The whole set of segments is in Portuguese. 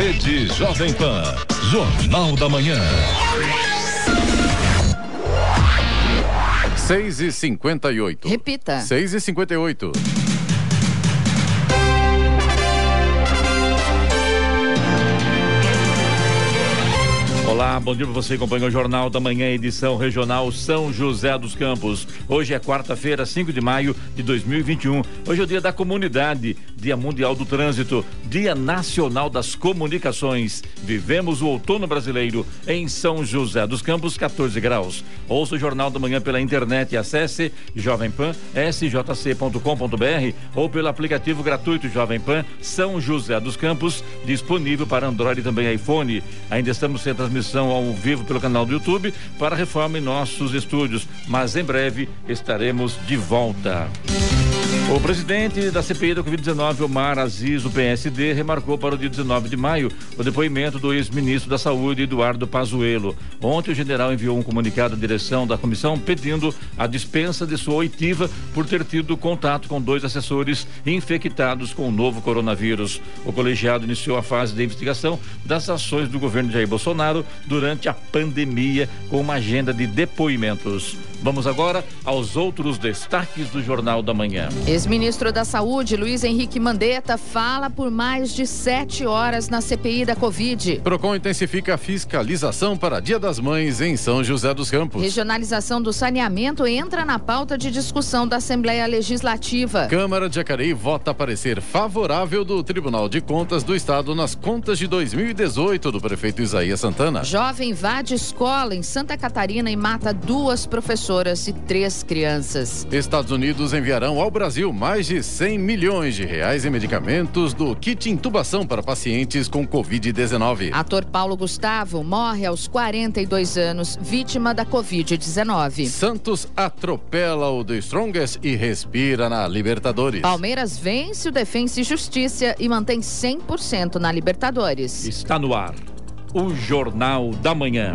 Rede Jovem Pan. Jornal da Manhã. 6 e 58 Repita. 6 e 58 Bom dia para você que acompanha o Jornal da Manhã, edição regional São José dos Campos. Hoje é quarta-feira, 5 de maio de 2021. Hoje é o dia da comunidade, Dia Mundial do Trânsito, Dia Nacional das Comunicações. Vivemos o outono brasileiro em São José dos Campos, 14 graus. Ouça o Jornal da Manhã pela internet e acesse Jovem Pan, sjc.com.br ou pelo aplicativo gratuito Jovem Pan São José dos Campos, disponível para Android e também iPhone. Ainda estamos sem transmissão ao vivo pelo canal do YouTube para reforma em nossos estúdios, mas em breve estaremos de volta. O presidente da CPI da Covid-19, Omar Aziz, do PSD, remarcou para o dia 19 de maio o depoimento do ex-ministro da Saúde, Eduardo Pazuello. Ontem, o general enviou um comunicado à direção da comissão pedindo a dispensa de sua oitiva por ter tido contato com dois assessores infectados com o novo coronavírus. O colegiado iniciou a fase de investigação das ações do governo Jair Bolsonaro durante a pandemia, com uma agenda de depoimentos. Vamos agora aos outros destaques do Jornal da Manhã. Ex-ministro da Saúde, Luiz Henrique Mandetta, fala por mais de sete horas na CPI da Covid. Procon intensifica a fiscalização para Dia das Mães em São José dos Campos. Regionalização do saneamento entra na pauta de discussão da Assembleia Legislativa. Câmara de Jacareí vota parecer favorável do Tribunal de Contas do Estado nas contas de 2018 do prefeito Isaías Santana. Jovem invade escola em Santa Catarina e mata duas professoras e três crianças. Estados Unidos enviarão ao Brasil mais de 100 milhões de reais em medicamentos do kit intubação para pacientes com Covid-19. Ator Paulo Gustavo morre aos 42 anos, vítima da Covid-19. Santos atropela o The Strongest e respira na Libertadores. Palmeiras vence o Defensa e Justiça e mantém 100% na Libertadores. Está no ar o Jornal da Manhã.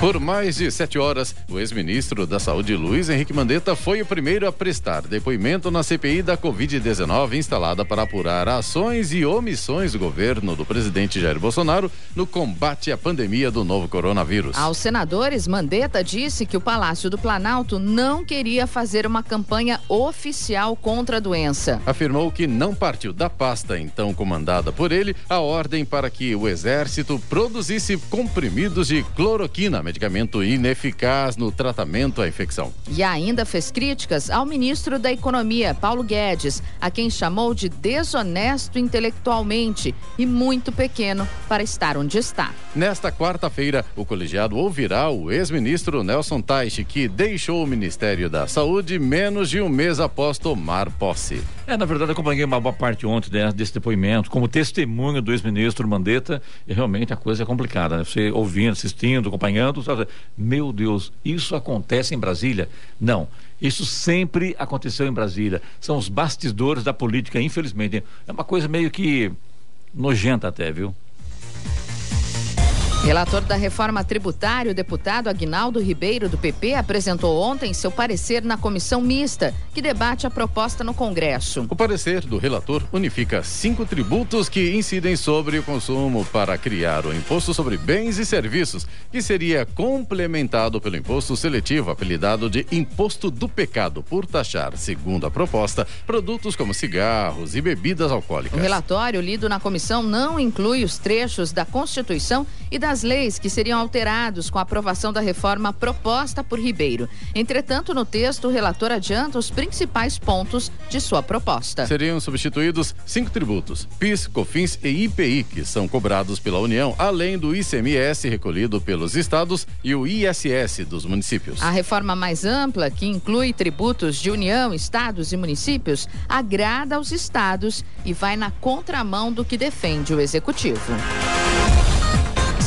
Por mais de sete horas, o ex-ministro da Saúde, Luiz Henrique Mandetta, foi o primeiro a prestar depoimento na CPI da Covid-19, instalada para apurar ações e omissões do governo do presidente Jair Bolsonaro no combate à pandemia do novo coronavírus. Aos senadores, Mandetta disse que o Palácio do Planalto não queria fazer uma campanha oficial contra a doença. Afirmou que não partiu da pasta, então comandada por ele, a ordem para que o Exército produzisse comprimidos de cloroquina medicamento ineficaz no tratamento à infecção. E ainda fez críticas ao ministro da Economia, Paulo Guedes, a quem chamou de desonesto intelectualmente e muito pequeno para estar onde está. Nesta quarta-feira, o colegiado ouvirá o ex-ministro Nelson Teich, que deixou o Ministério da Saúde menos de um mês após tomar posse. É, na verdade, acompanhei uma boa parte ontem né, desse depoimento, como testemunha do ex-ministro Mandetta, e realmente a coisa é complicada. Né? Você ouvindo, assistindo, acompanhando, meu Deus, isso acontece em Brasília? Não. Isso sempre aconteceu em Brasília. São os bastidores da política, infelizmente. É uma coisa meio que nojenta até, viu? Relator da reforma tributária, o deputado Agnaldo Ribeiro, do PP, apresentou ontem seu parecer na comissão mista, que debate a proposta no Congresso. O parecer do relator unifica cinco tributos que incidem sobre o consumo para criar o imposto sobre bens e serviços, que seria complementado pelo imposto seletivo, apelidado de imposto do pecado, por taxar, segundo a proposta, produtos como cigarros e bebidas alcoólicas. O relatório lido na comissão não inclui os trechos da Constituição e das das leis que seriam alterados com a aprovação da reforma proposta por Ribeiro. Entretanto, no texto, o relator adianta os principais pontos de sua proposta. Seriam substituídos cinco tributos: PIS, COFINS e IPI, que são cobrados pela União, além do ICMS recolhido pelos estados e o ISS dos municípios. A reforma mais ampla, que inclui tributos de União, estados e municípios, agrada aos estados e vai na contramão do que defende o executivo.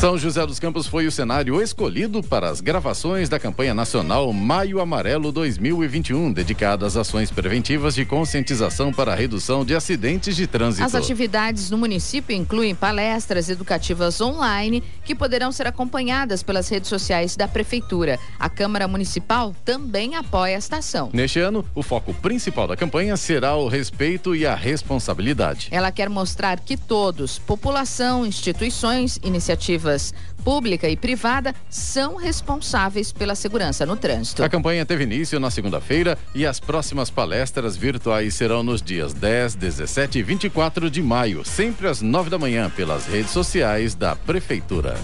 São José dos Campos foi o cenário escolhido para as gravações da campanha nacional Maio Amarelo 2021, dedicada às ações preventivas de conscientização para a redução de acidentes de trânsito. As atividades no município incluem palestras educativas online que poderão ser acompanhadas pelas redes sociais da prefeitura. A Câmara Municipal também apoia esta ação. Neste ano, o foco principal da campanha será o respeito e a responsabilidade. Ela quer mostrar que todos, população, instituições, iniciativas pública e privada são responsáveis pela segurança no trânsito. A campanha teve início na segunda-feira e as próximas palestras virtuais serão nos dias 10, 17 e 24 de maio, sempre às 9 da manhã, pelas redes sociais da Prefeitura.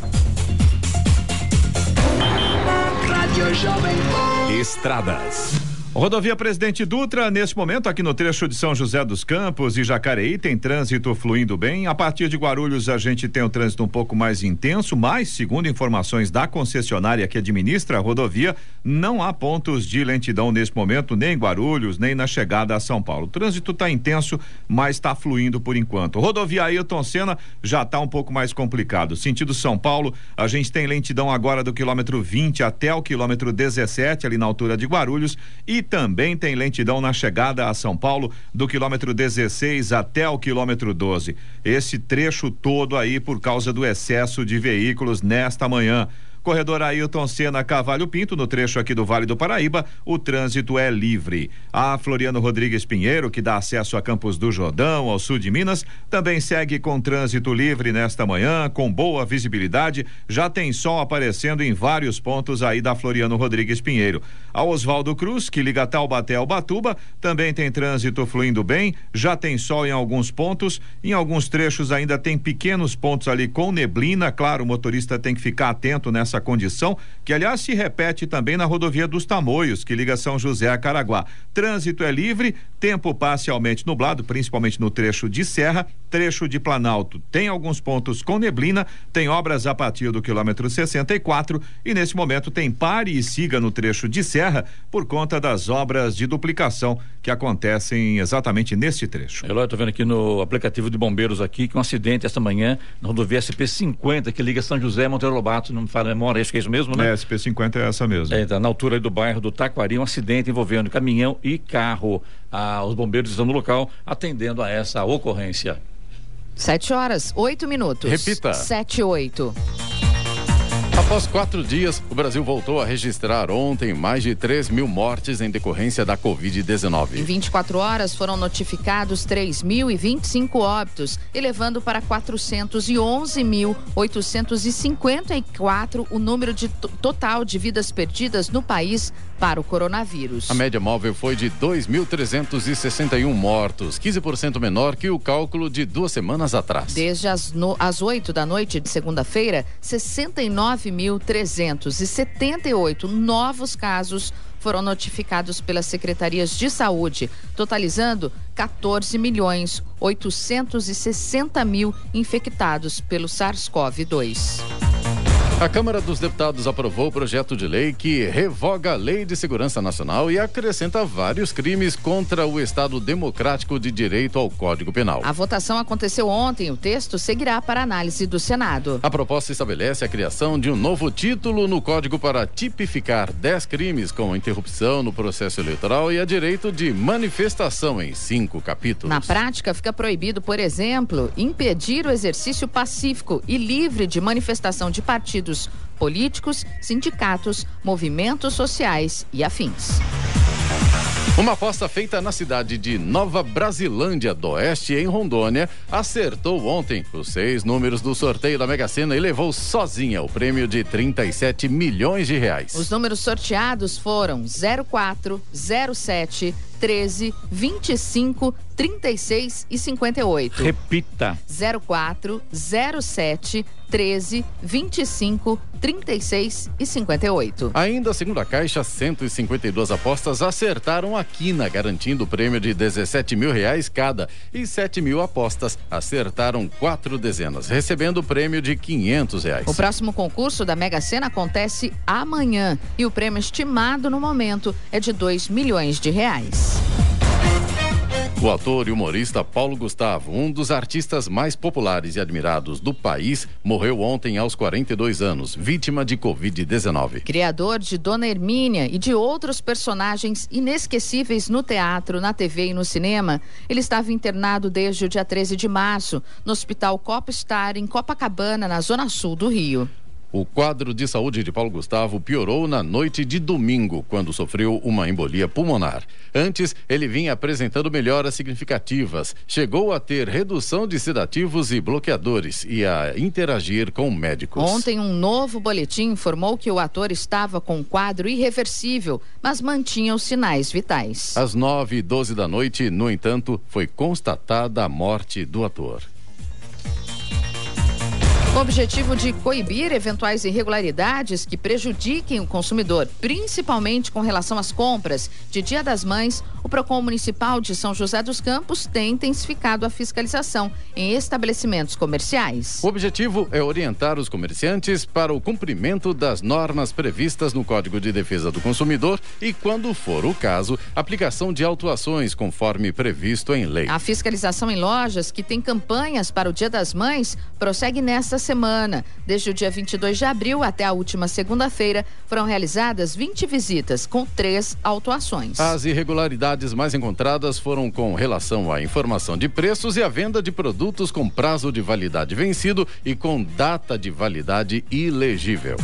Estradas. Rodovia Presidente Dutra, nesse momento, aqui no trecho de São José dos Campos e Jacareí, tem trânsito fluindo bem. A partir de Guarulhos, a gente tem o trânsito um pouco mais intenso, mas, segundo informações da concessionária que administra a rodovia, não há pontos de lentidão nesse momento, nem em Guarulhos, nem na chegada a São Paulo. O trânsito está intenso, mas está fluindo por enquanto. Rodovia Ailton Senna já está um pouco mais complicado. Sentido São Paulo, a gente tem lentidão agora do quilômetro 20 até o quilômetro 17, ali na altura de Guarulhos, e e também tem lentidão na chegada a São Paulo do quilômetro 16 até o quilômetro 12. Esse trecho todo aí por causa do excesso de veículos nesta manhã. Corredor Ailton Senna Cavalho Pinto, no trecho aqui do Vale do Paraíba, o trânsito é livre. A Floriano Rodrigues Pinheiro, que dá acesso a Campos do Jordão, ao sul de Minas, também segue com trânsito livre nesta manhã, com boa visibilidade. Já tem sol aparecendo em vários pontos aí da Floriano Rodrigues Pinheiro. A Oswaldo Cruz, que liga Taubaté ao Batuba, também tem trânsito fluindo bem, já tem sol em alguns pontos, em alguns trechos ainda tem pequenos pontos ali com neblina, claro, o motorista tem que ficar atento nessa essa condição, que aliás se repete também na rodovia dos Tamoios, que liga São José a Caraguá. Trânsito é livre, tempo parcialmente nublado, principalmente no trecho de Serra, trecho de Planalto. Tem alguns pontos com neblina, tem obras a partir do quilômetro 64 e nesse momento tem pare e siga no trecho de Serra por conta das obras de duplicação que acontecem exatamente neste trecho. Eloy, estou vendo aqui no aplicativo de bombeiros aqui que um acidente esta manhã na rodovia SP50 que liga São José a Monteiro Lobato, não me fala memória, acho que é isso mesmo, né? É, SP50 é essa mesmo. É, tá na altura do bairro do Taquari, um acidente envolvendo caminhão e carro. Ah, os bombeiros estão no local atendendo a essa ocorrência. Sete horas, oito minutos. Repita. Sete, oito. Após quatro dias, o Brasil voltou a registrar ontem mais de 3 mil mortes em decorrência da Covid-19. Em 24 horas foram notificados 3.025 óbitos, elevando para 411.854 o número de total de vidas perdidas no país para o coronavírus. A média móvel foi de 2.361 mortos, 15% menor que o cálculo de duas semanas atrás. Desde as, no, as 8 da noite de segunda-feira, 69.378 novos casos foram notificados pelas secretarias de saúde, totalizando 14 milhões 860 mil infectados pelo SARS-CoV-2. A Câmara dos Deputados aprovou o projeto de lei que revoga a Lei de Segurança Nacional e acrescenta vários crimes contra o Estado Democrático de Direito ao Código Penal. A votação aconteceu ontem. O texto seguirá para análise do Senado. A proposta estabelece a criação de um novo título no Código para tipificar 10 crimes, como interrupção no processo eleitoral e a direito de manifestação em cinco capítulos. Na prática, fica proibido, por exemplo, impedir o exercício pacífico e livre de manifestação de partidos partidos políticos, sindicatos, movimentos sociais e afins. Uma aposta feita na cidade de Nova Brasilândia do Oeste, em Rondônia, acertou ontem os seis números do sorteio da Mega Sena e levou sozinha o prêmio de 37 milhões de reais. Os números sorteados foram 04, 07, 13 25 36 e 58. Repita. 04 07 13 25 36 e 58. Ainda segundo a Caixa, 152 apostas acertaram a quina, garantindo o prêmio de 17 mil reais cada. E 7 mil apostas acertaram quatro dezenas, recebendo o prêmio de 500 reais. O próximo concurso da Mega Sena acontece amanhã e o prêmio estimado no momento é de 2 milhões de reais. O ator e humorista Paulo Gustavo, um dos artistas mais populares e admirados do país, morreu ontem aos 42 anos, vítima de Covid-19. Criador de Dona Hermínia e de outros personagens inesquecíveis no teatro, na TV e no cinema, ele estava internado desde o dia 13 de março, no Hospital Copa Star, em Copacabana, na zona sul do Rio. O quadro de saúde de Paulo Gustavo piorou na noite de domingo, quando sofreu uma embolia pulmonar. Antes, ele vinha apresentando melhoras significativas. Chegou a ter redução de sedativos e bloqueadores e a interagir com médicos. Ontem, um novo boletim informou que o ator estava com um quadro irreversível, mas mantinha os sinais vitais. Às nove e doze da noite, no entanto, foi constatada a morte do ator. Com o objetivo de coibir eventuais irregularidades que prejudiquem o consumidor, principalmente com relação às compras de Dia das Mães, o Procon Municipal de São José dos Campos tem intensificado a fiscalização em estabelecimentos comerciais. O objetivo é orientar os comerciantes para o cumprimento das normas previstas no Código de Defesa do Consumidor e, quando for o caso, aplicação de autuações conforme previsto em lei. A fiscalização em lojas que têm campanhas para o Dia das Mães prossegue nesta semana. Desde o dia 22 de abril até a última segunda-feira, foram realizadas 20 visitas, com três autuações. As irregularidades mais encontradas foram com relação à informação de preços e à venda de produtos com prazo de validade vencido e com data de validade ilegível.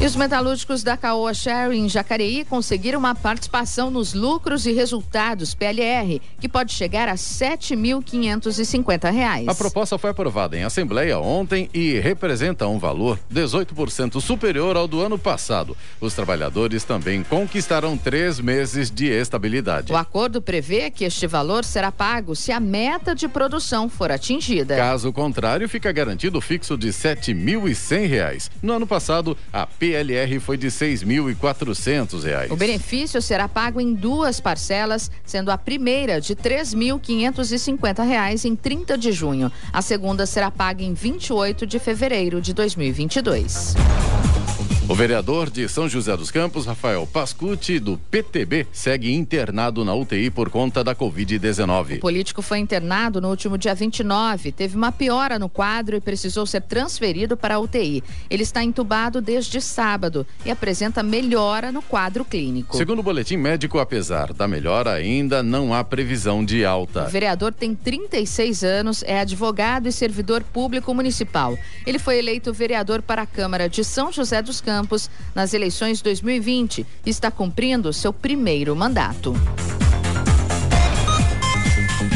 E os metalúrgicos da Caoa Sherry em Jacareí conseguiram uma participação nos lucros e resultados PLR, que pode chegar a R$ 7.550. A proposta foi aprovada em assembleia ontem e representa um valor 18% superior ao do ano passado. Os trabalhadores também conquistarão três meses de estabilidade. O acordo prevê que este valor será pago se a meta de produção for atingida. Caso contrário, fica garantido o fixo de R$ 7.100. No ano passado, a P PLR foi de R$ 6.400. O benefício será pago em duas parcelas, sendo a primeira de R$ 3.550 em 30 de junho. A segunda será paga em 28 de fevereiro de 2022. O vereador de São José dos Campos, Rafael Pascucci, do PTB, segue internado na UTI por conta da Covid-19. O político foi internado no último dia 29, teve uma piora no quadro e precisou ser transferido para a UTI. Ele está entubado desde sábado e apresenta melhora no quadro clínico. Segundo o boletim médico, apesar da melhora, ainda não há previsão de alta. O vereador tem 36 anos, é advogado e servidor público municipal. Ele foi eleito vereador para a Câmara de São José dos Campos Campos nas eleições 2020 e está cumprindo seu primeiro mandato.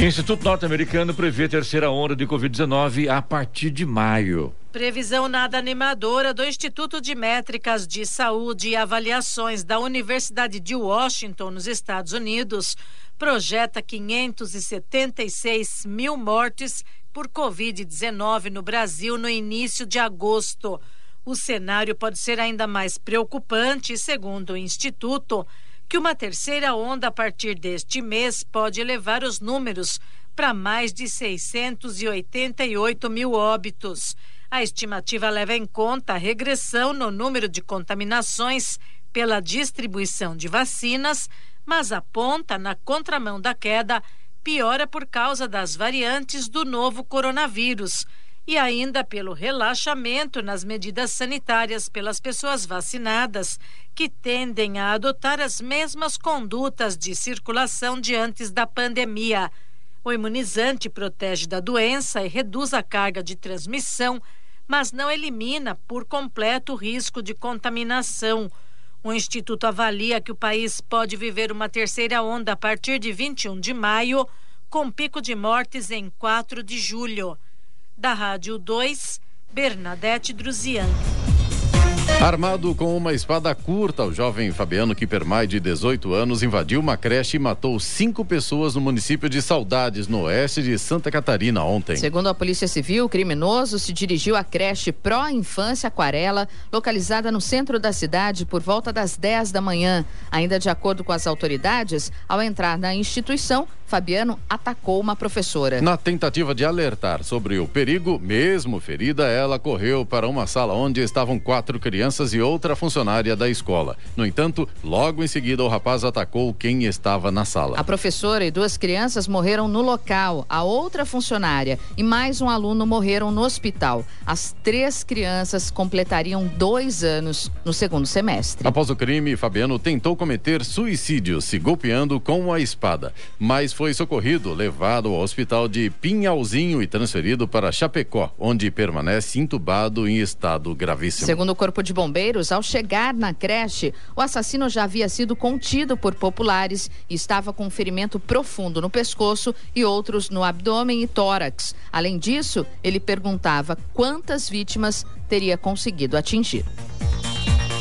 Instituto Norte-Americano prevê terceira onda de Covid-19 a partir de maio. Previsão nada animadora do Instituto de Métricas de Saúde e Avaliações da Universidade de Washington, nos Estados Unidos, projeta 576 mil mortes por Covid-19 no Brasil no início de agosto. O cenário pode ser ainda mais preocupante, segundo o Instituto, que uma terceira onda a partir deste mês pode elevar os números para mais de 688 mil óbitos. A estimativa leva em conta a regressão no número de contaminações pela distribuição de vacinas, mas aponta na contramão da queda piora por causa das variantes do novo coronavírus e ainda pelo relaxamento nas medidas sanitárias pelas pessoas vacinadas, que tendem a adotar as mesmas condutas de circulação de antes da pandemia. O imunizante protege da doença e reduz a carga de transmissão, mas não elimina por completo o risco de contaminação. O Instituto avalia que o país pode viver uma terceira onda a partir de 21 de maio, com pico de mortes em 4 de julho. Da Rádio 2, Bernadette Druzian. Armado com uma espada curta, o jovem Fabiano Kipermai, de 18 anos, invadiu uma creche e matou cinco pessoas no município de Saudades, no oeste de Santa Catarina, ontem. Segundo a Polícia Civil, o criminoso se dirigiu à creche Pró Infância Aquarela, localizada no centro da cidade, por volta das 10 da manhã. Ainda de acordo com as autoridades, ao entrar na instituição, Fabiano atacou uma professora. Na tentativa de alertar sobre o perigo, mesmo ferida, ela correu para uma sala onde estavam quatro crianças e outra funcionária da escola. No entanto, logo em seguida, o rapaz atacou quem estava na sala. A professora e duas crianças morreram no local, a outra funcionária e mais um aluno morreram no hospital. As três crianças completariam dois anos no segundo semestre. Após o crime, Fabiano tentou cometer suicídio, se golpeando com a espada, mas foi socorrido, levado ao hospital de Pinhalzinho e transferido para Chapecó, onde permanece intubado em estado gravíssimo. Segundo o Corpo de Bombeiros, ao chegar na creche, o assassino já havia sido contido por populares e estava com um ferimento profundo no pescoço e outros no abdômen e tórax. Além disso, ele perguntava quantas vítimas teria conseguido atingir.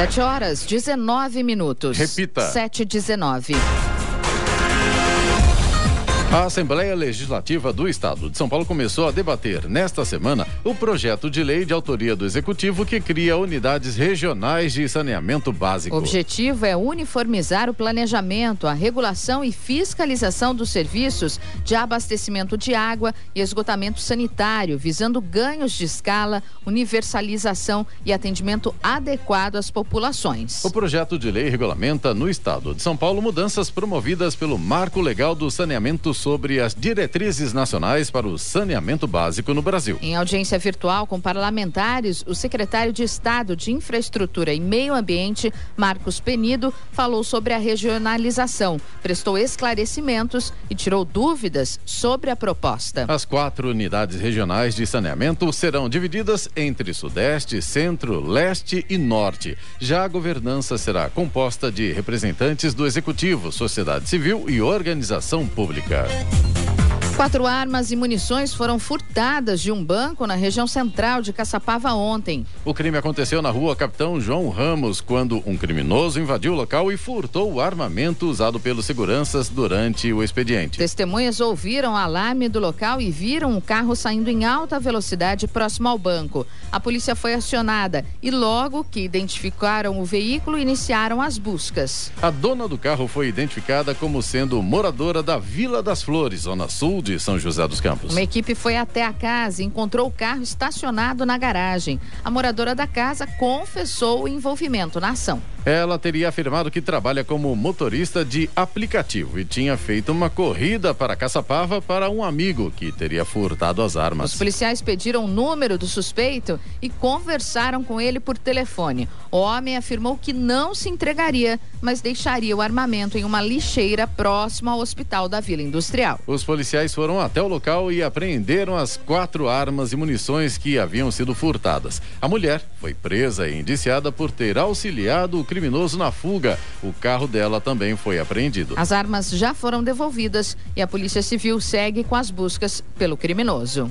7 horas 19 minutos. Repita. 7 e 19. A Assembleia Legislativa do Estado de São Paulo começou a debater nesta semana o projeto de lei de autoria do Executivo que cria unidades regionais de saneamento básico. O objetivo é uniformizar o planejamento, a regulação e fiscalização dos serviços de abastecimento de água e esgotamento sanitário, visando ganhos de escala, universalização e atendimento adequado às populações. O projeto de lei regulamenta no Estado de São Paulo mudanças promovidas pelo Marco Legal do Saneamento sobre as diretrizes nacionais para o saneamento básico no Brasil. Em audiência virtual com parlamentares, o secretário de Estado de Infraestrutura e Meio Ambiente, Marcos Penido, falou sobre a regionalização, prestou esclarecimentos e tirou dúvidas sobre a proposta. As quatro unidades regionais de saneamento serão divididas entre Sudeste, Centro, Leste e Norte. Já a governança será composta de representantes do Executivo, sociedade civil e organização pública. Bye. Quatro armas e munições foram furtadas de um banco na região central de Caçapava ontem. O crime aconteceu na rua Capitão João Ramos, quando um criminoso invadiu o local e furtou o armamento usado pelos seguranças durante o expediente. Testemunhas ouviram o alarme do local e viram um carro saindo em alta velocidade próximo ao banco. A polícia foi acionada e logo que identificaram o veículo, iniciaram as buscas. A dona do carro foi identificada como sendo moradora da Vila das Flores, zona sul de São José dos Campos. Uma equipe foi até a casa e encontrou o carro estacionado na garagem. A moradora da casa confessou o envolvimento na ação. Ela teria afirmado que trabalha como motorista de aplicativo e tinha feito uma corrida para Caçapava para um amigo que teria furtado as armas. Os policiais pediram o número do suspeito e conversaram com ele por telefone. O homem afirmou que não se entregaria, mas deixaria o armamento em uma lixeira próxima ao hospital da Vila Industrial. Os policiais foram até o local e apreenderam as quatro armas e munições que haviam sido furtadas. A mulher foi presa e indiciada por ter auxiliado o criminoso na fuga. O carro dela também foi apreendido. As armas já foram devolvidas e a Polícia Civil segue com as buscas pelo criminoso.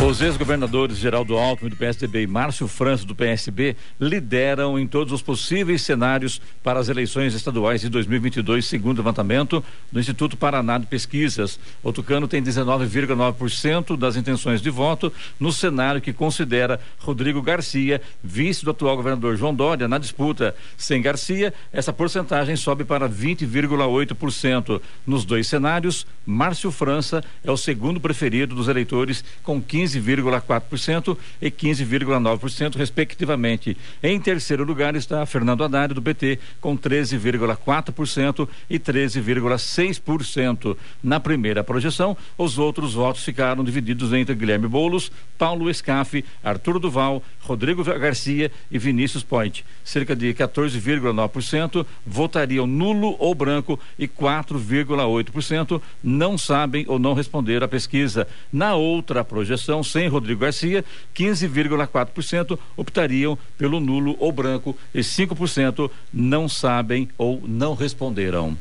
Os ex-governadores Geraldo Alckmin do PSDB e Márcio França do PSB lideram em todos os possíveis cenários para as eleições estaduais de 2022, segundo o levantamento do Instituto Paraná de Pesquisas. O Tucano tem 19,9% das intenções de voto no cenário que considera Rodrigo Garcia, vice do atual governador João Dória, na disputa. Sem Garcia, essa porcentagem sobe para 20,8%. Nos dois cenários, Márcio França é o segundo preferido dos eleitores com 15 15,4% e 15,9%, respectivamente. Em terceiro lugar está Fernando Haddad, do PT, com 13,4% e 13,6%. Na primeira projeção, os outros votos ficaram divididos entre Guilherme Boulos, Paulo Escafe, Arthur Duval, Rodrigo Garcia e Vinícius Point. Cerca de 14,9% votariam nulo ou branco e 4,8% não sabem ou não responderam à pesquisa. Na outra projeção, sem Rodrigo Garcia, 15,4% optariam pelo nulo ou branco e 5% não sabem ou não responderam.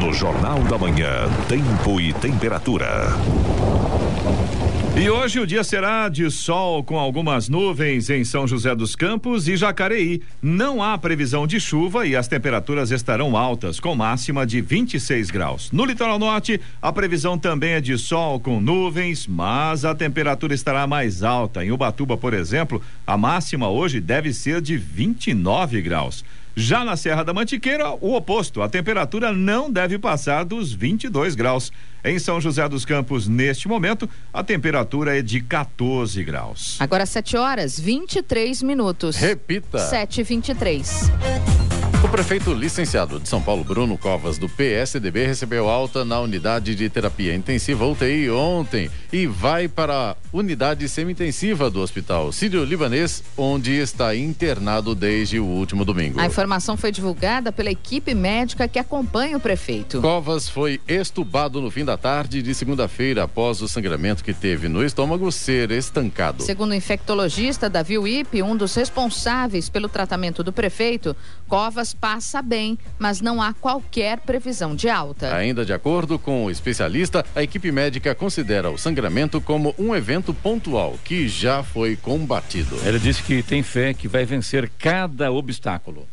No Jornal da Manhã, Tempo e Temperatura. E hoje o dia será de sol com algumas nuvens em São José dos Campos e Jacareí. Não há previsão de chuva e as temperaturas estarão altas, com máxima de 26 graus. No litoral norte, a previsão também é de sol com nuvens, mas a temperatura estará mais alta. Em Ubatuba, por exemplo, a máxima hoje deve ser de 29 graus. Já na Serra da Mantiqueira, o oposto, a temperatura não deve passar dos 22 graus. Em São José dos Campos, neste momento, a temperatura é de 14 graus. Agora 7 horas 23 minutos. Repita. 7 e 23 o prefeito licenciado de São Paulo, Bruno Covas, do PSDB, recebeu alta na unidade de terapia intensiva UTI ontem e vai para a unidade semi-intensiva do Hospital Sírio-Libanês, onde está internado desde o último domingo. A informação foi divulgada pela equipe médica que acompanha o prefeito. Covas foi estubado no fim da tarde de segunda-feira após o sangramento que teve no estômago ser estancado. Segundo o infectologista Davi Wip, um dos responsáveis pelo tratamento do prefeito, Covas passa bem, mas não há qualquer previsão de alta. Ainda de acordo com o especialista, a equipe médica considera o sangramento como um evento pontual que já foi combatido. Ele disse que tem fé que vai vencer cada obstáculo.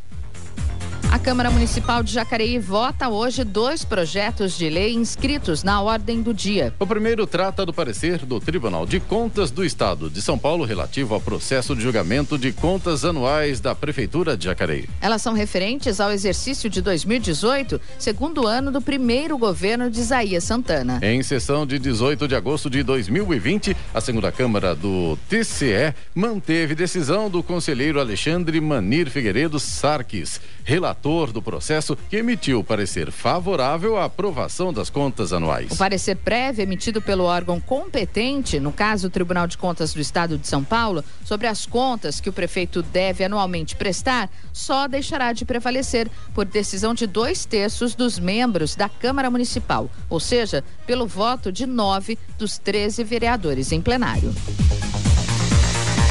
A Câmara Municipal de Jacareí vota hoje dois projetos de lei inscritos na ordem do dia. O primeiro trata do parecer do Tribunal de Contas do Estado de São Paulo relativo ao processo de julgamento de contas anuais da Prefeitura de Jacareí. Elas são referentes ao exercício de 2018, segundo ano do primeiro governo de Isaías Santana. Em sessão de 18 de agosto de 2020, a segunda Câmara do TCE manteve decisão do conselheiro Alexandre Manir Figueiredo Sarques, relator do processo que emitiu parecer favorável à aprovação das contas anuais. O parecer prévio emitido pelo órgão competente, no caso o Tribunal de Contas do Estado de São Paulo, sobre as contas que o prefeito deve anualmente prestar, só deixará de prevalecer por decisão de dois terços dos membros da Câmara Municipal, ou seja, pelo voto de nove dos 13 vereadores em plenário.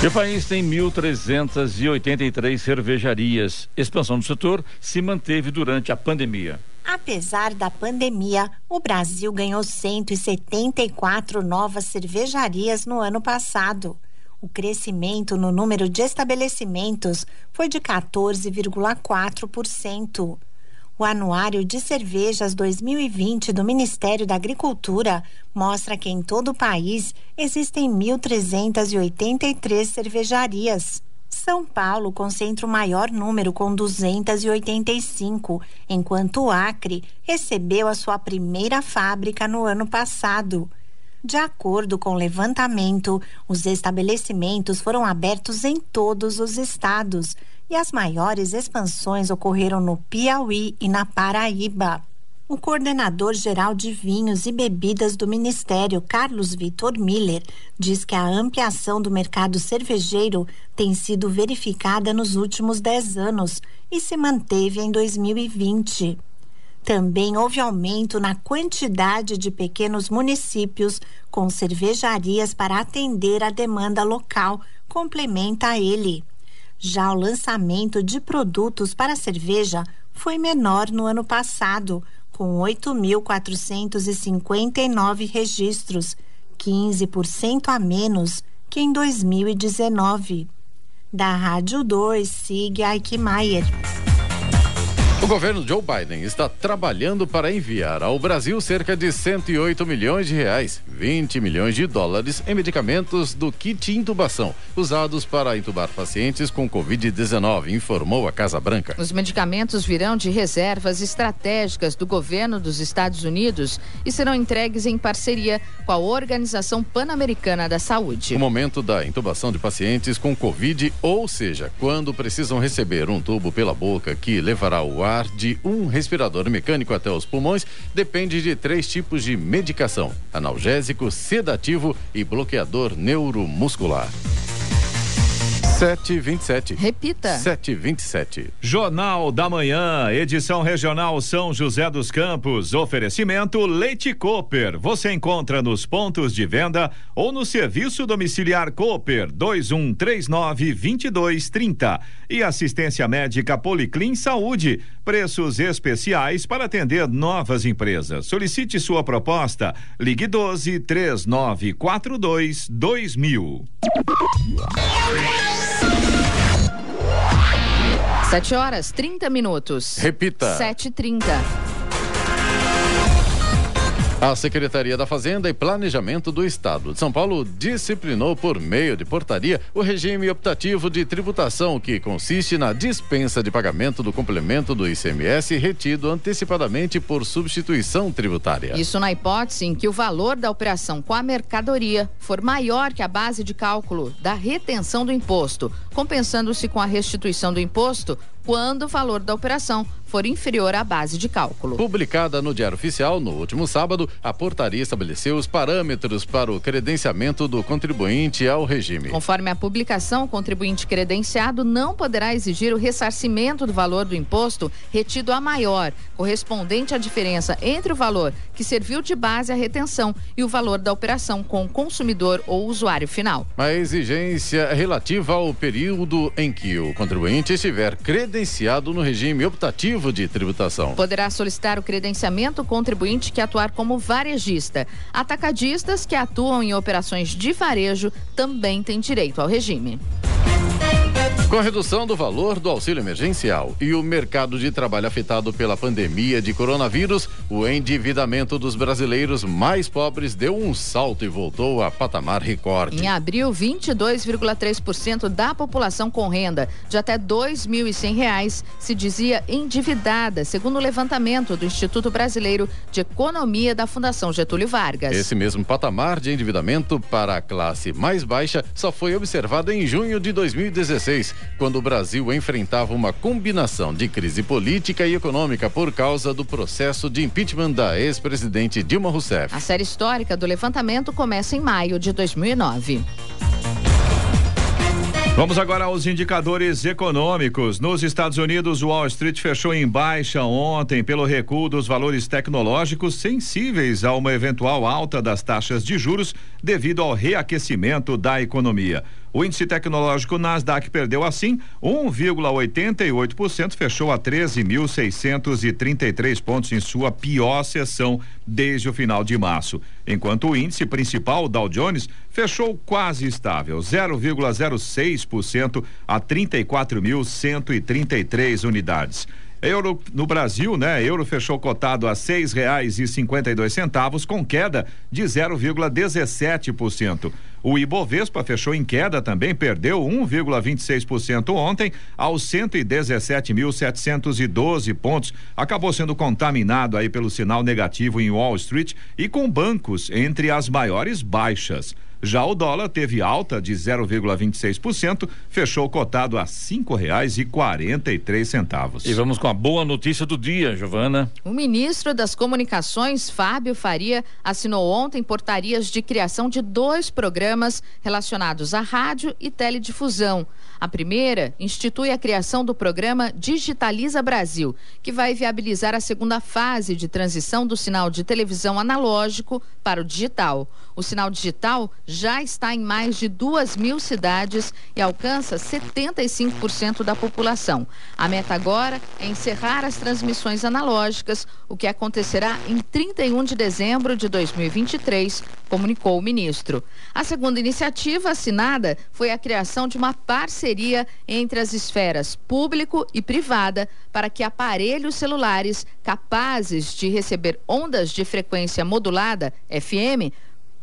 O país tem 1.383 cervejarias. Expansão do setor se manteve durante a pandemia. Apesar da pandemia, o Brasil ganhou 174 novas cervejarias no ano passado. O crescimento no número de estabelecimentos foi de 14,4%. O Anuário de Cervejas 2020 do Ministério da Agricultura mostra que em todo o país existem 1.383 cervejarias. São Paulo concentra o maior número, com 285, enquanto o Acre recebeu a sua primeira fábrica no ano passado. De acordo com o levantamento, os estabelecimentos foram abertos em todos os estados e as maiores expansões ocorreram no Piauí e na Paraíba. O coordenador geral de vinhos e bebidas do Ministério, Carlos Vitor Miller, diz que a ampliação do mercado cervejeiro tem sido verificada nos últimos 10 anos e se manteve em 2020. Também houve aumento na quantidade de pequenos municípios com cervejarias para atender a demanda local, complementa ele. Já o lançamento de produtos para cerveja foi menor no ano passado, com 8.459 registros, 15% a menos que em 2019. Da Rádio 2, siga Eichmeier. O governo Joe Biden está trabalhando para enviar ao Brasil cerca de 108 milhões de reais, 20 milhões de dólares em medicamentos do kit intubação, usados para intubar pacientes com Covid-19, informou a Casa Branca. Os medicamentos virão de reservas estratégicas do governo dos Estados Unidos e serão entregues em parceria com a Organização Pan-Americana da Saúde. O momento da intubação de pacientes com Covid, ou seja, quando precisam receber um tubo pela boca que levará o ar ar de um respirador mecânico até os pulmões depende de três tipos de medicação: analgésico, sedativo e bloqueador neuromuscular. 727. Repita. 727. Jornal da Manhã, edição regional São José dos Campos. Oferecimento Leite Cooper. Você encontra nos pontos de venda ou no serviço domiciliar Cooper 2139 2230. E assistência médica Policlin Saúde. Preços especiais para atender novas empresas. Solicite sua proposta. Ligue 12 3942 2000. Sete horas, 30 minutos. Repita. Sete e trinta. A Secretaria da Fazenda e Planejamento do Estado de São Paulo disciplinou por meio de portaria o regime optativo de tributação que consiste na dispensa de pagamento do complemento do ICMS retido antecipadamente por substituição tributária. Isso na hipótese em que o valor da operação com a mercadoria for maior que a base de cálculo da retenção do imposto, compensando-se com a restituição do imposto quando o valor da operação for inferior à base de cálculo. Publicada no Diário Oficial no último sábado, a portaria estabeleceu os parâmetros para o credenciamento do contribuinte ao regime. Conforme a publicação, o contribuinte credenciado não poderá exigir o ressarcimento do valor do imposto retido a maior, correspondente à diferença entre o valor que serviu de base à retenção e o valor da operação com o consumidor ou usuário final. A exigência é relativa ao período em que o contribuinte estiver credenciado no regime optativo de tributação. Poderá solicitar o credenciamento contribuinte que atuar como varejista. Atacadistas que atuam em operações de varejo também têm direito ao regime. Com a redução do valor do auxílio emergencial e o mercado de trabalho afetado pela pandemia de coronavírus, o endividamento dos brasileiros mais pobres deu um salto e voltou a patamar recorde. Em abril, 22,3% da população com renda de até R$ 2.100 se dizia endividada, segundo o levantamento do Instituto Brasileiro de Economia da Fundação Getúlio Vargas. Esse mesmo patamar de endividamento para a classe mais baixa só foi observado em junho de 2016 quando o Brasil enfrentava uma combinação de crise política e econômica por causa do processo de impeachment da ex-presidente Dilma Rousseff. A série histórica do levantamento começa em maio de 2009. Vamos agora aos indicadores econômicos. Nos Estados Unidos, o Wall Street fechou em baixa ontem pelo recuo dos valores tecnológicos sensíveis a uma eventual alta das taxas de juros devido ao reaquecimento da economia. O índice tecnológico Nasdaq perdeu assim 1,88%, fechou a 13.633 pontos em sua pior sessão desde o final de março, enquanto o índice principal, Dow Jones, fechou quase estável, 0,06% a 34.133 unidades. Euro no Brasil, né? Euro fechou cotado a seis reais e cinquenta e dois centavos com queda de 0,17%. O Ibovespa fechou em queda também, perdeu 1,26% ontem aos 117.712 pontos. Acabou sendo contaminado aí pelo sinal negativo em Wall Street e com bancos entre as maiores baixas. Já o dólar teve alta de 0,26%, fechou cotado a cinco reais e quarenta e três centavos. E vamos com a boa notícia do dia, Giovana. O ministro das Comunicações, Fábio Faria, assinou ontem portarias de criação de dois programas relacionados à rádio e teledifusão. A primeira institui a criação do programa Digitaliza Brasil, que vai viabilizar a segunda fase de transição do sinal de televisão analógico para o digital. O sinal digital já está em mais de duas mil cidades e alcança 75% da população. A meta agora é encerrar as transmissões analógicas, o que acontecerá em 31 de dezembro de 2023, comunicou o ministro. A segunda iniciativa assinada foi a criação de uma parceria entre as esferas público e privada para que aparelhos celulares capazes de receber ondas de frequência modulada, FM,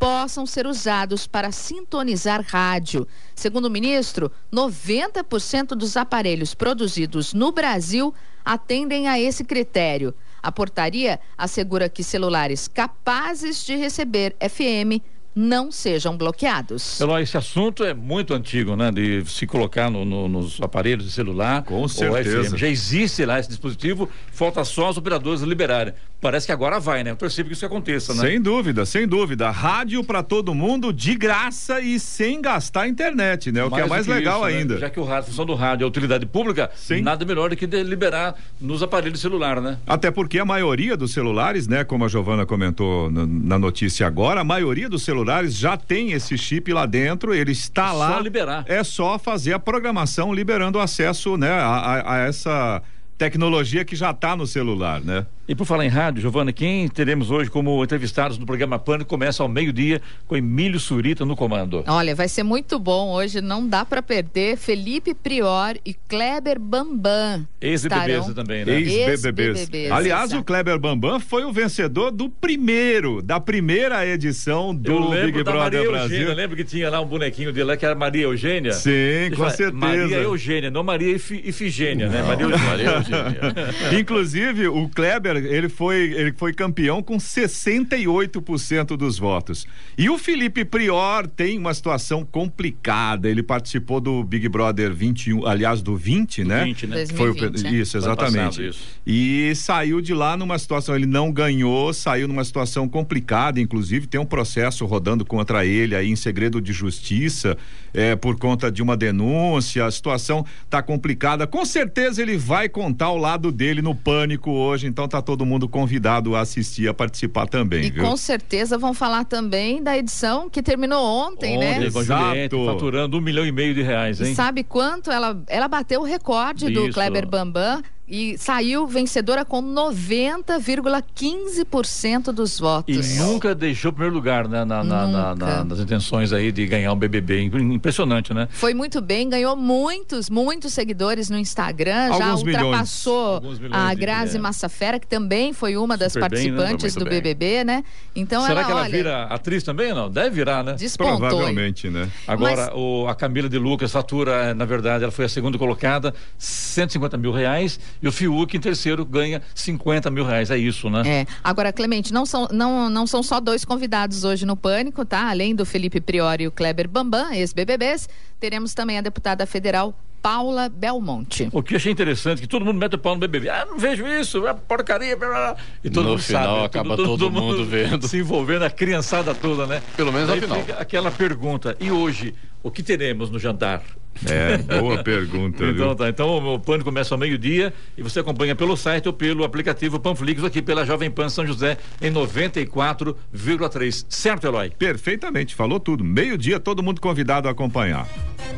possam ser usados para sintonizar rádio. Segundo o ministro, 90% dos aparelhos produzidos no Brasil atendem a esse critério. A portaria assegura que celulares capazes de receber FM não sejam bloqueados. Eloy, esse assunto é muito antigo, né? De se colocar no, no, nos aparelhos de celular. Com certeza. Já existe lá esse dispositivo, falta só os operadores liberarem. Parece que agora vai, né? Eu torcer que isso aconteça, né? Sem dúvida, sem dúvida. Rádio para todo mundo de graça e sem gastar internet, né? O mais que é mais que legal isso, né? ainda. Né? Já que o rádio, a função do rádio é utilidade pública, Sim. nada melhor do que liberar nos aparelhos celular, né? Até porque a maioria dos celulares, né? Como a Giovana comentou na notícia agora, a maioria dos celulares já tem esse chip lá dentro, ele está lá. Só liberar. É só fazer a programação liberando acesso, né, a, a, a essa tecnologia que já está no celular, né? E por falar em rádio, Giovana, quem teremos hoje como entrevistados no programa Pânico começa ao meio-dia com Emílio Surita no comando. Olha, vai ser muito bom hoje, não dá para perder. Felipe Prior e Kleber Bambam. Ex-BBBs também, né? Ex-BBBs. Aliás, o Kleber Bambam foi o vencedor do primeiro, da primeira edição do Big Brother Maria Brasil. Eugênia, lembra que tinha lá um bonequinho dele lá que era Maria Eugênia? Sim, com certeza. Maria Eugênia, não Maria Ifigênia, né? Maria Eugênia. Inclusive, o Kleber ele foi, ele foi campeão com 68% dos votos. E o Felipe Prior tem uma situação complicada. Ele participou do Big Brother 21, aliás, do 20, do né? 20, né? 2020, foi o, né? Isso, exatamente. Passado, isso. E saiu de lá numa situação, ele não ganhou, saiu numa situação complicada, inclusive tem um processo rodando contra ele aí em segredo de justiça, é, por conta de uma denúncia. A situação tá complicada. Com certeza ele vai contar o lado dele no pânico hoje, então tá todo mundo convidado a assistir, a participar também. E viu? com certeza vão falar também da edição que terminou ontem, ontem né? Com Juliette, faturando um milhão e meio de reais, hein? E sabe quanto ela, ela bateu o recorde Isso. do Kleber Bambam e saiu vencedora com 90,15% dos votos. E nunca deixou o primeiro lugar né, na, na, na, nas intenções aí de ganhar um BBB. Impressionante, né? Foi muito bem, ganhou muitos, muitos seguidores no Instagram. Alguns já ultrapassou milhões. a Grazi é. Massafera, que também foi uma das Super participantes bem, né? do bem. BBB, né? Então Será ela, que ela olha, vira atriz também ou não? Deve virar, né? Despontou. Provavelmente, né? Agora, Mas... o, a Camila de Lucas fatura, na verdade, ela foi a segunda colocada, 150 mil reais e o Fiuk, em terceiro, ganha 50 mil reais. É isso, né? É. Agora, Clemente, não são, não, não são só dois convidados hoje no Pânico, tá? Além do Felipe Priori e o Kleber Bambam, ex-BBBs, teremos também a deputada federal Paula Belmonte. O que achei interessante que todo mundo mete o pau no BBB. Ah, não vejo isso, é porcaria. Blá, blá. E todo no mundo final sabe, acaba todo, todo, todo mundo, mundo, vendo. Se envolvendo, a criançada toda, né? Pelo menos Aí no final. aquela pergunta, e hoje, o que teremos no jantar? É, boa pergunta. então tá. Então o plano começa ao meio-dia e você acompanha pelo site ou pelo aplicativo Panflix aqui pela Jovem Pan São José em 94,3. Certo, Eloy? Perfeitamente, falou tudo. Meio-dia, todo mundo convidado a acompanhar.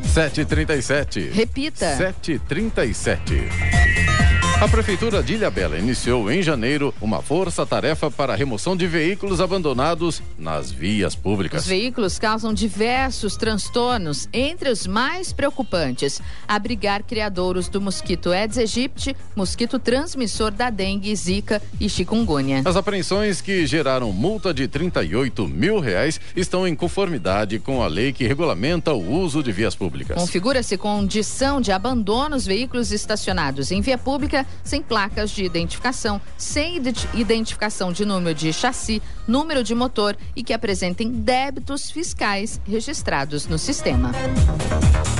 7h37. Repita. 7h37. A Prefeitura de Ilhabela iniciou em janeiro uma força-tarefa para a remoção de veículos abandonados nas vias públicas. Os veículos causam diversos transtornos, entre os mais preocupantes: abrigar criadouros do mosquito Aedes aegypti, mosquito transmissor da dengue, zika e chikungunya. As apreensões que geraram multa de 38 mil reais estão em conformidade com a lei que regulamenta o uso de vias públicas. Configura-se condição de abandono os veículos estacionados em via pública sem placas de identificação, sem identificação de número de chassi, número de motor e que apresentem débitos fiscais registrados no sistema.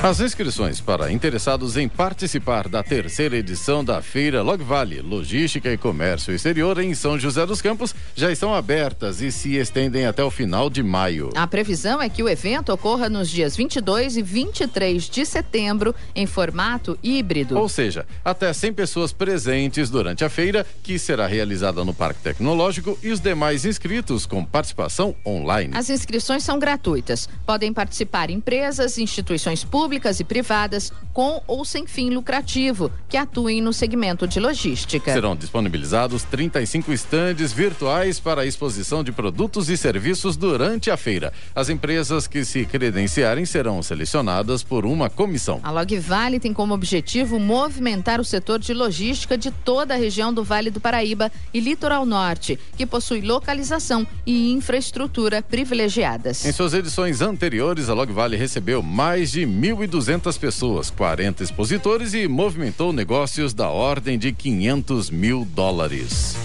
As inscrições para interessados em participar da terceira edição da Feira Log Valley Logística e Comércio Exterior em São José dos Campos já estão abertas e se estendem até o final de maio. A previsão é que o evento ocorra nos dias 22 e 23 de setembro em formato híbrido. Ou seja, até 100 pessoas presentes durante a feira, que será realizada no Parque Tecnológico, e os demais inscritos inscritos com participação online. As inscrições são gratuitas. Podem participar empresas, instituições públicas e privadas com ou sem fim lucrativo que atuem no segmento de logística. Serão disponibilizados 35 estandes virtuais para a exposição de produtos e serviços durante a feira. As empresas que se credenciarem serão selecionadas por uma comissão. A Log Vale tem como objetivo movimentar o setor de logística de toda a região do Vale do Paraíba e Litoral Norte, que possui localização e infraestrutura privilegiadas. Em suas edições anteriores, a Log Vale recebeu mais de 1.200 pessoas, 40 expositores e movimentou negócios da ordem de 500 mil dólares.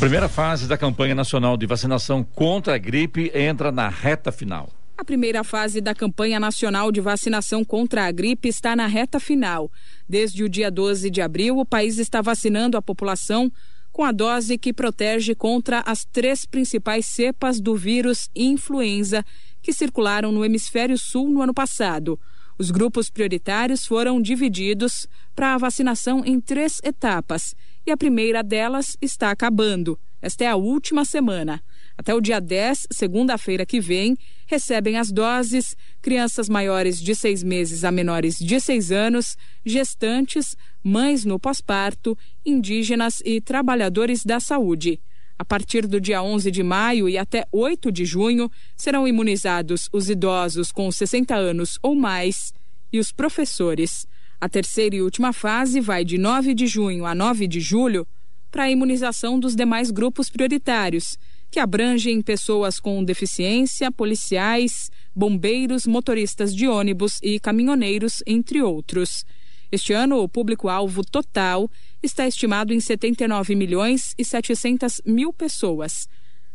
Primeira fase da campanha nacional de vacinação contra a gripe entra na reta final. A primeira fase da campanha nacional de vacinação contra a gripe está na reta final. Desde o dia 12 de abril, o país está vacinando a população com a dose que protege contra as três principais cepas do vírus influenza que circularam no hemisfério sul no ano passado. Os grupos prioritários foram divididos para a vacinação em três etapas e a primeira delas está acabando. Esta é a última semana. Até o dia 10, segunda-feira que vem, recebem as doses crianças maiores de seis meses a menores de seis anos, gestantes, mães no pós-parto, indígenas e trabalhadores da saúde. A partir do dia 11 de maio e até 8 de junho, serão imunizados os idosos com 60 anos ou mais e os professores. A terceira e última fase vai de 9 de junho a 9 de julho para a imunização dos demais grupos prioritários, que abrangem pessoas com deficiência, policiais, bombeiros, motoristas de ônibus e caminhoneiros, entre outros. Este ano, o público-alvo total está estimado em 79 milhões e 700 mil pessoas.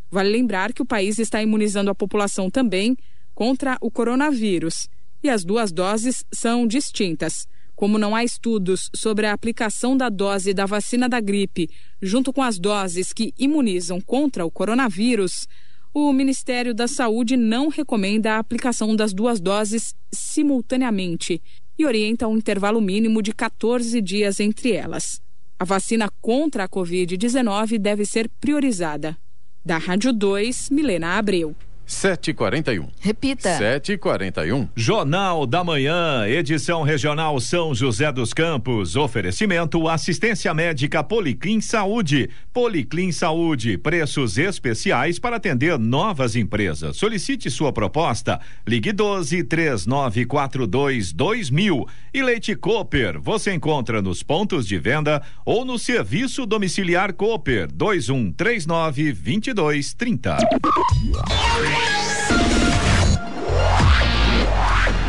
Vale lembrar que o país está imunizando a população também contra o coronavírus e as duas doses são distintas. Como não há estudos sobre a aplicação da dose da vacina da gripe junto com as doses que imunizam contra o coronavírus, o Ministério da Saúde não recomenda a aplicação das duas doses simultaneamente e orienta um intervalo mínimo de 14 dias entre elas. A vacina contra a Covid-19 deve ser priorizada. Da Rádio 2, Milena Abreu. 7h41. Repita. 7h41. Jornal da Manhã, edição regional São José dos Campos. Oferecimento assistência médica Policlin Saúde. Policlin Saúde, preços especiais para atender novas empresas. Solicite sua proposta. Ligue 12 3942 2000. E Leite Cooper, você encontra nos pontos de venda ou no serviço domiciliar Cooper 2139 2230.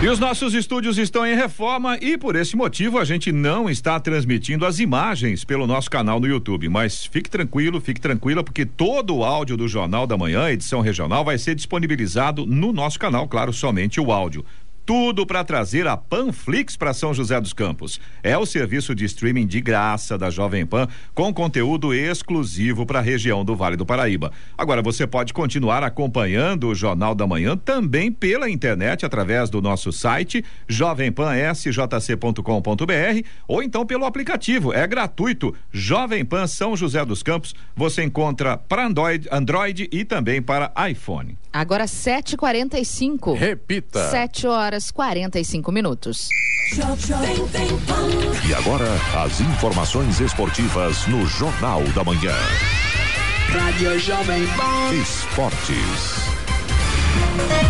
E os nossos estúdios estão em reforma e por esse motivo a gente não está transmitindo as imagens pelo nosso canal no YouTube. Mas fique tranquilo, fique tranquila, porque todo o áudio do Jornal da Manhã, edição regional, vai ser disponibilizado no nosso canal, claro, somente o áudio tudo para trazer a Panflix para São José dos Campos. É o serviço de streaming de graça da Jovem Pan com conteúdo exclusivo para a região do Vale do Paraíba. Agora você pode continuar acompanhando o Jornal da Manhã também pela internet através do nosso site jovempansjc.com.br ou então pelo aplicativo. É gratuito. Jovem Pan São José dos Campos. Você encontra para Android, Android e também para iPhone. Agora 7h45. Repita. 7 horas 45 minutos. E agora, as informações esportivas no Jornal da Manhã. Rádio Jovem Pan. Esportes.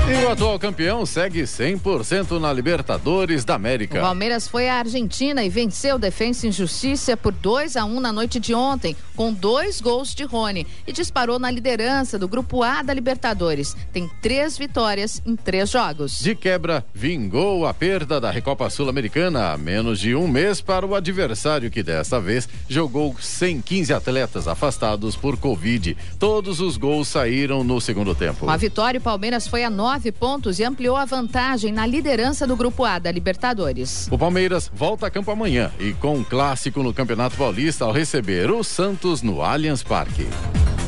E o atual campeão segue 100% na Libertadores da O América. Palmeiras foi à Argentina e venceu o Defensa e Justiça por 2 a 1 na noite de ontem, com dois gols de Rony e disparou na liderança do Grupo A da Libertadores. Tem três vitórias em três jogos. De quebra, vingou a perda da Recopa Sul-Americana a menos de um mês para o adversário que dessa vez jogou 115 atletas afastados por Covid. Todos os gols saíram no segundo tempo. A vitória, o Palmeiras foi a nove pontos e ampliou a vantagem na liderança do Grupo A da Libertadores. O Palmeiras volta a campo amanhã e com um clássico no Campeonato Paulista ao receber o Santos no Allianz Parque.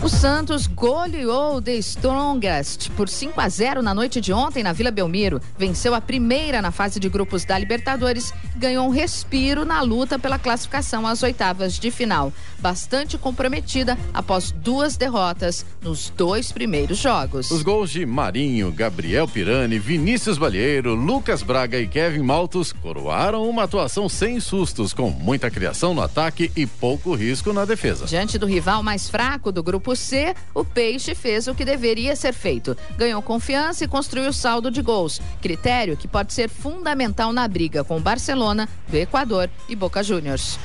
O Santos goleou The Strongest por 5 a 0 na noite de ontem na Vila Belmiro. Venceu a primeira na fase de grupos da Libertadores e ganhou um respiro na luta pela classificação às oitavas de final. Bastante comprometida após duas derrotas nos dois primeiros jogos. Os gols de Marinho, Gabriel Pirani, Vinícius Balheiro, Lucas Braga e Kevin Maltos coroaram uma atuação sem sustos, com muita criação no ataque e pouco risco na defesa. Diante do rival mais fraco do grupo C, o Peixe fez o que deveria ser feito. Ganhou confiança e construiu saldo de gols. Critério que pode ser fundamental na briga com o Barcelona, do Equador e Boca Juniors.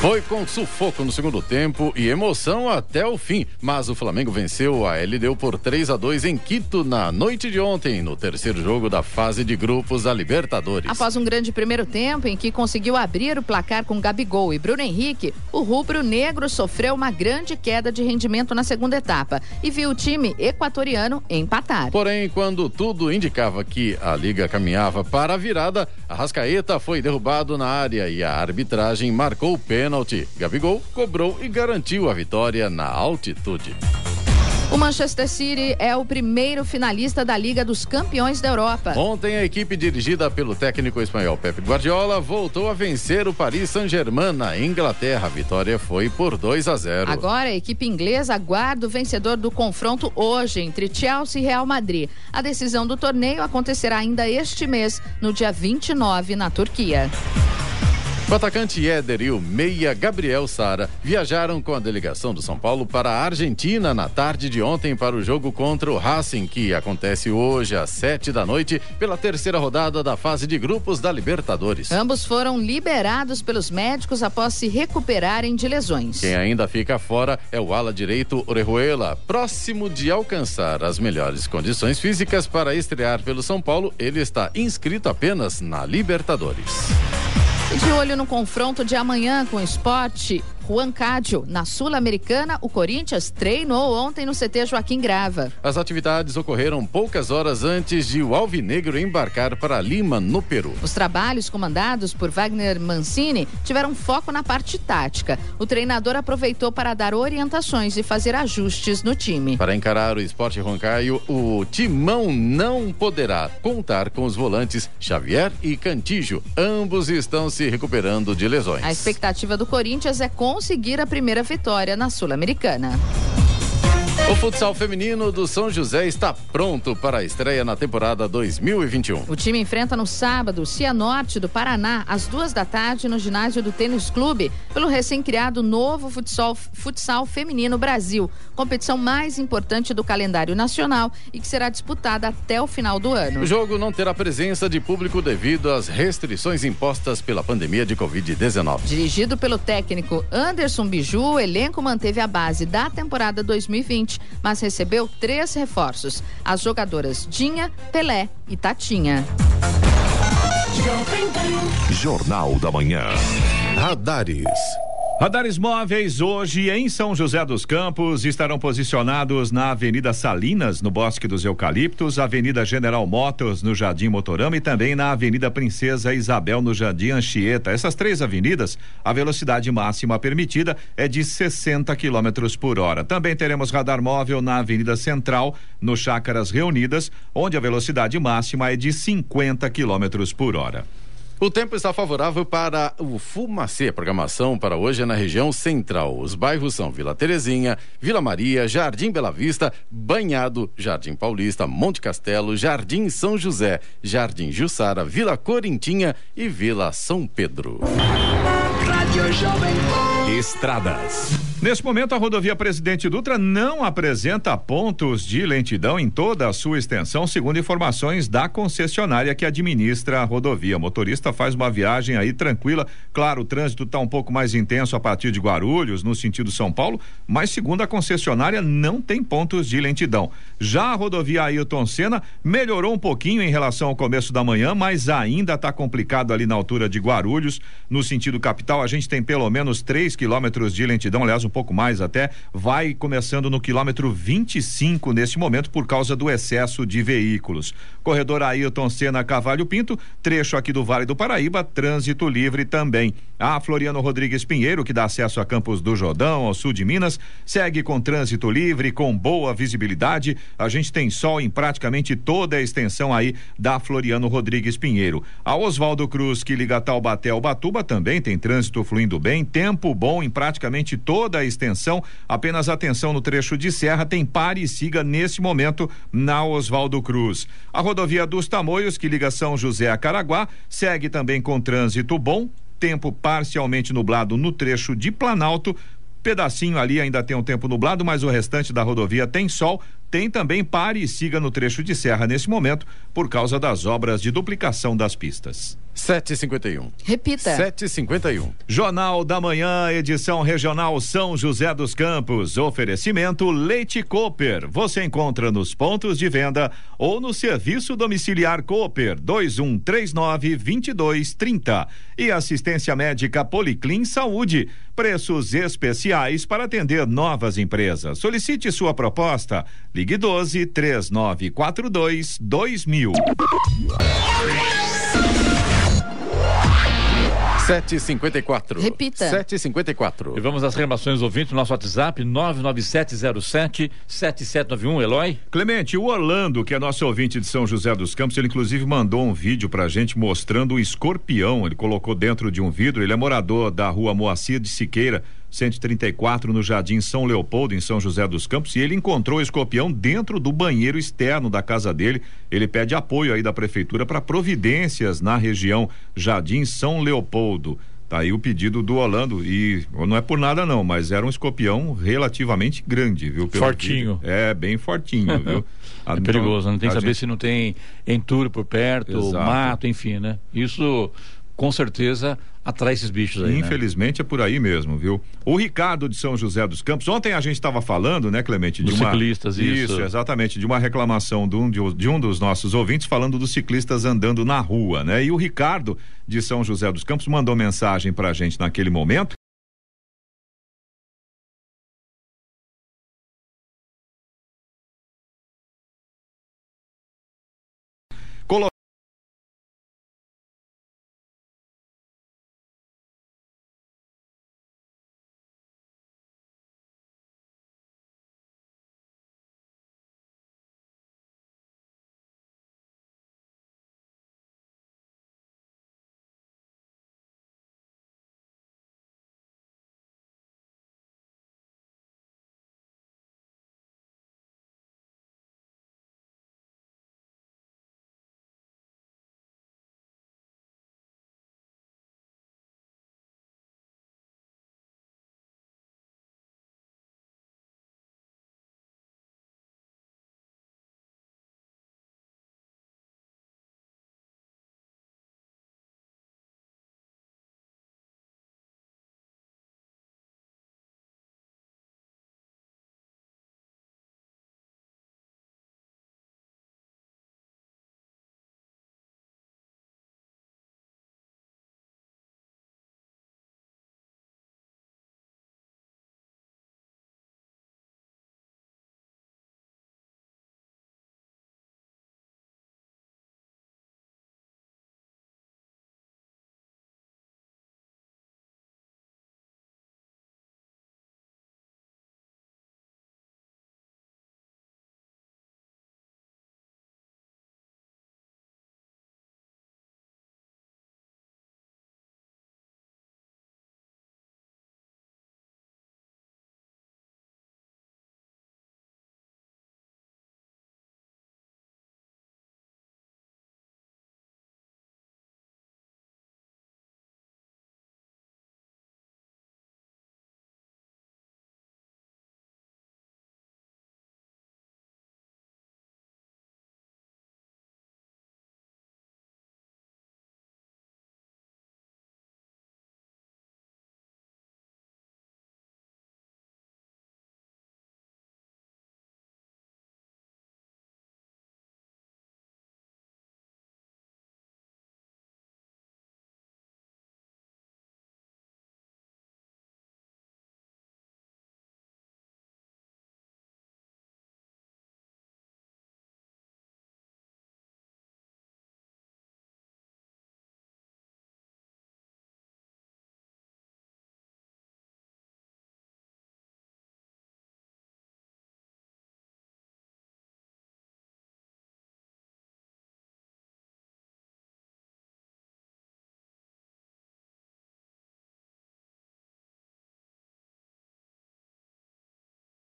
Foi com sufoco no segundo tempo e emoção até o fim, mas o Flamengo venceu a LDU por 3 a 2 em Quito na noite de ontem, no terceiro jogo da fase de grupos da Libertadores. Após um grande primeiro tempo em que conseguiu abrir o placar com Gabigol e Bruno Henrique, o rubro-negro sofreu uma grande queda de rendimento na segunda etapa e viu o time equatoriano empatar. Porém, quando tudo indicava que a liga caminhava para a virada, a Rascaeta foi derrubado na área e a arbitragem marcou o pênalti pênalti. Gabigol cobrou e garantiu a vitória na altitude. O Manchester City é o primeiro finalista da Liga dos Campeões da Europa. Ontem, a equipe dirigida pelo técnico espanhol Pep Guardiola voltou a vencer o Paris Saint-Germain na Inglaterra. A vitória foi por 2 a 0. Agora, a equipe inglesa aguarda o vencedor do confronto hoje entre Chelsea e Real Madrid. A decisão do torneio acontecerá ainda este mês, no dia 29, na Turquia. O atacante Éder e o meia Gabriel Sara viajaram com a delegação do São Paulo para a Argentina na tarde de ontem para o jogo contra o Racing, que acontece hoje às sete da noite pela terceira rodada da fase de grupos da Libertadores. Ambos foram liberados pelos médicos após se recuperarem de lesões. Quem ainda fica fora é o ala direito Orejuela, próximo de alcançar as melhores condições físicas para estrear pelo São Paulo. Ele está inscrito apenas na Libertadores. De olho no confronto de amanhã com o esporte, Juan Cádio. Na Sul-Americana, o Corinthians treinou ontem no CT Joaquim Grava. As atividades ocorreram poucas horas antes de o Alvinegro embarcar para Lima, no Peru. Os trabalhos comandados por Wagner Mancini tiveram foco na parte tática. O treinador aproveitou para dar orientações e fazer ajustes no time. Para encarar o esporte Roncaio, o Timão não poderá contar com os volantes Xavier e Cantijo. Ambos estão se recuperando de lesões. A expectativa do Corinthians é com conseguir a primeira vitória na Sul-Americana. O futsal feminino do São José está pronto para a estreia na temporada 2021. O time enfrenta no sábado o Cianorte do Paraná, às duas da tarde, no ginásio do Tênis Clube, pelo recém-criado novo futsal, futsal Feminino Brasil, competição mais importante do calendário nacional e que será disputada até o final do ano. O jogo não terá presença de público devido às restrições impostas pela pandemia de Covid-19. Dirigido pelo técnico Anderson Biju, o elenco manteve a base da temporada 2020 mas recebeu três reforços: as jogadoras Dinha, Pelé e Tatinha. Jornal da Manhã. Radares. Radares móveis hoje em São José dos Campos estarão posicionados na Avenida Salinas, no Bosque dos Eucaliptos, Avenida General Motors, no Jardim Motorama e também na Avenida Princesa Isabel, no Jardim Anchieta. Essas três avenidas, a velocidade máxima permitida é de 60 km por hora. Também teremos radar móvel na Avenida Central, no Chácaras Reunidas, onde a velocidade máxima é de 50 km por hora. O tempo está favorável para o Fumacê. A programação para hoje é na região central. Os bairros são Vila Terezinha, Vila Maria, Jardim Bela Vista, Banhado, Jardim Paulista, Monte Castelo, Jardim São José, Jardim Jussara, Vila Corintinha e Vila São Pedro. Estradas. Neste momento, a rodovia Presidente Dutra não apresenta pontos de lentidão em toda a sua extensão, segundo informações da concessionária que administra a rodovia. O motorista faz uma viagem aí tranquila. Claro, o trânsito está um pouco mais intenso a partir de Guarulhos, no sentido São Paulo, mas segundo a concessionária, não tem pontos de lentidão. Já a rodovia Ailton Senna melhorou um pouquinho em relação ao começo da manhã, mas ainda está complicado ali na altura de Guarulhos, no sentido capital. A gente tem pelo menos 3 quilômetros de lentidão, aliás, um um pouco mais até, vai começando no quilômetro 25 neste momento por causa do excesso de veículos. Corredor Ailton Senna Cavalho Pinto, trecho aqui do Vale do Paraíba, trânsito livre também. A Floriano Rodrigues Pinheiro, que dá acesso a Campos do Jordão, ao sul de Minas, segue com trânsito livre, com boa visibilidade. A gente tem sol em praticamente toda a extensão aí da Floriano Rodrigues Pinheiro. A Oswaldo Cruz, que liga Taubaté ao Batuba, também tem trânsito fluindo bem, tempo bom em praticamente toda a extensão. Apenas atenção no trecho de serra, tem pare e siga nesse momento na Oswaldo Cruz. A rodovia dos Tamoios, que liga São José a Caraguá, segue também com trânsito bom, tempo parcialmente nublado no trecho de Planalto. Pedacinho ali ainda tem um tempo nublado, mas o restante da rodovia tem sol. Tem também pare e siga no trecho de serra nesse momento, por causa das obras de duplicação das pistas. 751. Repita. 751. Jornal da Manhã, edição regional São José dos Campos. Oferecimento Leite Cooper. Você encontra nos pontos de venda ou no serviço domiciliar Cooper 2139 2230. E assistência médica Policlin Saúde. Preços especiais para atender novas empresas. Solicite sua proposta. Ligue 12 3942 2000. 754. Repita. 754. E vamos às reclamações ouvintes no nosso WhatsApp 99707 7791. Eloy? Clemente, o Orlando, que é nosso ouvinte de São José dos Campos, ele inclusive mandou um vídeo pra gente mostrando um escorpião. Ele colocou dentro de um vidro. Ele é morador da rua Moacir de Siqueira. 134 no Jardim São Leopoldo, em São José dos Campos, e ele encontrou o escorpião dentro do banheiro externo da casa dele. Ele pede apoio aí da prefeitura para providências na região Jardim São Leopoldo. Tá aí o pedido do Orlando e não é por nada não, mas era um escorpião relativamente grande, viu? Pelo Fortinho. É, bem fortinho, viu? Ah, É perigoso, não tem que a saber gente- se não tem entulho por perto, Exato. mato, enfim, né? Isso com certeza atrai esses bichos aí. né? Infelizmente é por aí mesmo, viu? O Ricardo de São José dos Campos, ontem a gente estava falando, né, Clemente, de Dos uma ciclistas, isso. exatamente, de uma reclamação de um, de, um dos nossos ouvintes falando dos ciclistas andando na rua, né? E o Ricardo de São José dos Campos mandou mensagem pra gente naquele momento